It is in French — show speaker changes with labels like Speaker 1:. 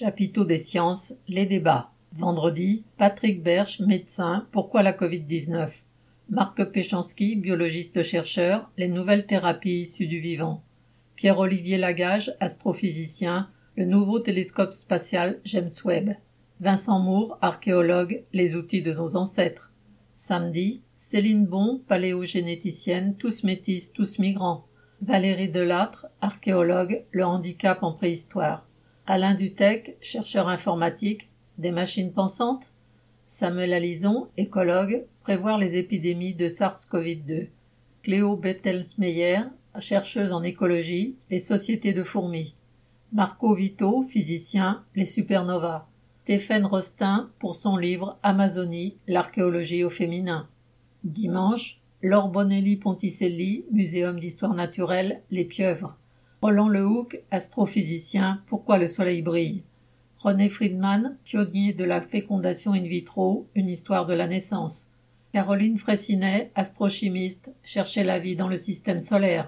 Speaker 1: Chapiteau des sciences, les débats. Vendredi, Patrick Berche, médecin, pourquoi la Covid-19 Marc Péchanski, biologiste-chercheur, les nouvelles thérapies issues du vivant. Pierre-Olivier Lagage, astrophysicien, le nouveau télescope spatial James Webb. Vincent Moore, archéologue, les outils de nos ancêtres. Samedi, Céline Bon, paléogénéticienne, tous métis, tous migrants. Valérie Delattre, archéologue, le handicap en préhistoire. Alain Dutec, chercheur informatique, des machines pensantes Samuel Alison, écologue, prévoir les épidémies de SARS-CoV-2. Cléo Bettelsmeyer, chercheuse en écologie, les sociétés de fourmis. Marco Vito, physicien, les supernovas. Stéphane Rostin pour son livre Amazonie, l'archéologie au féminin. Dimanche, Laure Bonelli Ponticelli, Muséum d'histoire naturelle, les pieuvres. Roland Lehoucq, astrophysicien, Pourquoi le soleil brille? René Friedman, pionnier de la fécondation in vitro, Une histoire de la naissance. Caroline Fraissinet, astrochimiste, Chercher la vie dans le système solaire.